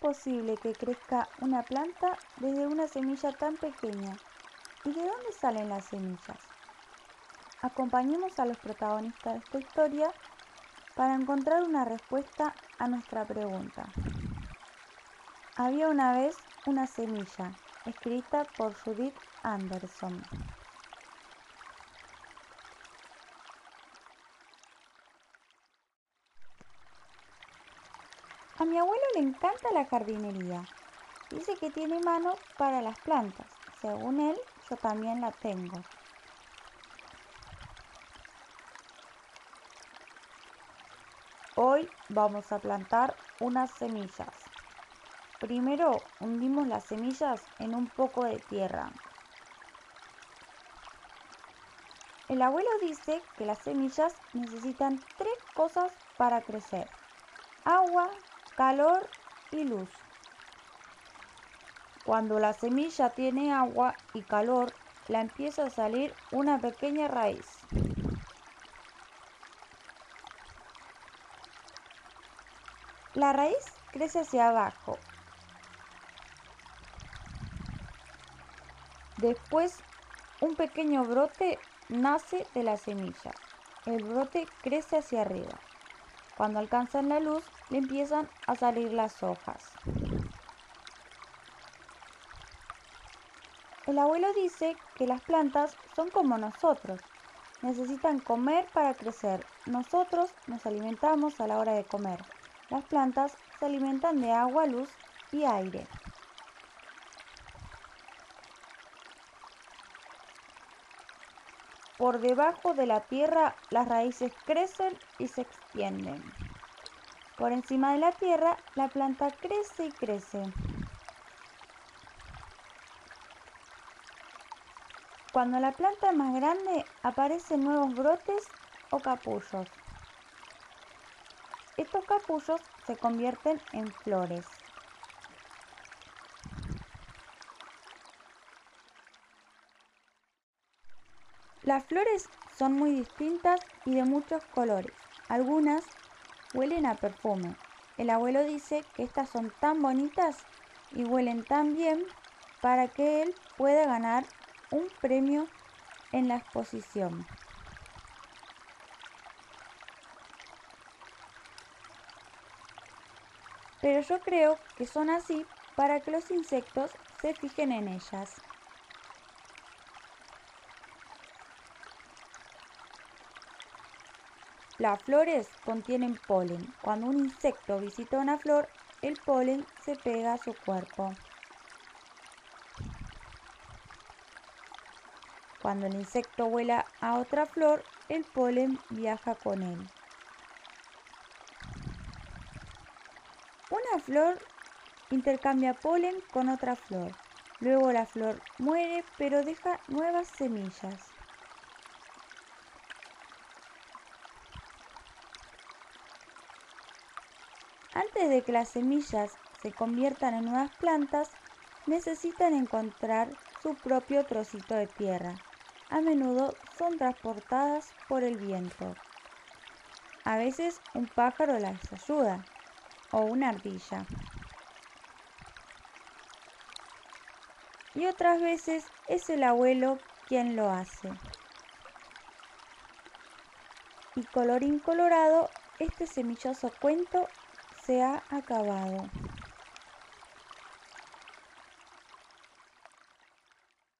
posible que crezca una planta desde una semilla tan pequeña? ¿Y de dónde salen las semillas? Acompañemos a los protagonistas de esta historia para encontrar una respuesta a nuestra pregunta. Había una vez una semilla, escrita por Judith Anderson. A mi abuelo le encanta la jardinería. Dice que tiene mano para las plantas. Según él, yo también la tengo. Hoy vamos a plantar unas semillas. Primero hundimos las semillas en un poco de tierra. El abuelo dice que las semillas necesitan tres cosas para crecer. Agua, calor y luz. Cuando la semilla tiene agua y calor, la empieza a salir una pequeña raíz. La raíz crece hacia abajo. Después, un pequeño brote nace de la semilla. El brote crece hacia arriba. Cuando alcanzan la luz, le empiezan a salir las hojas. El abuelo dice que las plantas son como nosotros. Necesitan comer para crecer. Nosotros nos alimentamos a la hora de comer. Las plantas se alimentan de agua, luz y aire. Por debajo de la tierra las raíces crecen y se extienden. Por encima de la tierra, la planta crece y crece. Cuando la planta es más grande, aparecen nuevos brotes o capullos. Estos capullos se convierten en flores. Las flores son muy distintas y de muchos colores. Algunas huelen a perfume. El abuelo dice que estas son tan bonitas y huelen tan bien para que él pueda ganar un premio en la exposición. Pero yo creo que son así para que los insectos se fijen en ellas. Las flores contienen polen. Cuando un insecto visita una flor, el polen se pega a su cuerpo. Cuando el insecto vuela a otra flor, el polen viaja con él. Una flor intercambia polen con otra flor. Luego la flor muere pero deja nuevas semillas. Antes de que las semillas se conviertan en nuevas plantas, necesitan encontrar su propio trocito de tierra. A menudo son transportadas por el viento. A veces un pájaro las ayuda o una ardilla. Y otras veces es el abuelo quien lo hace. Y colorín colorado, este semilloso cuento se ha acabado.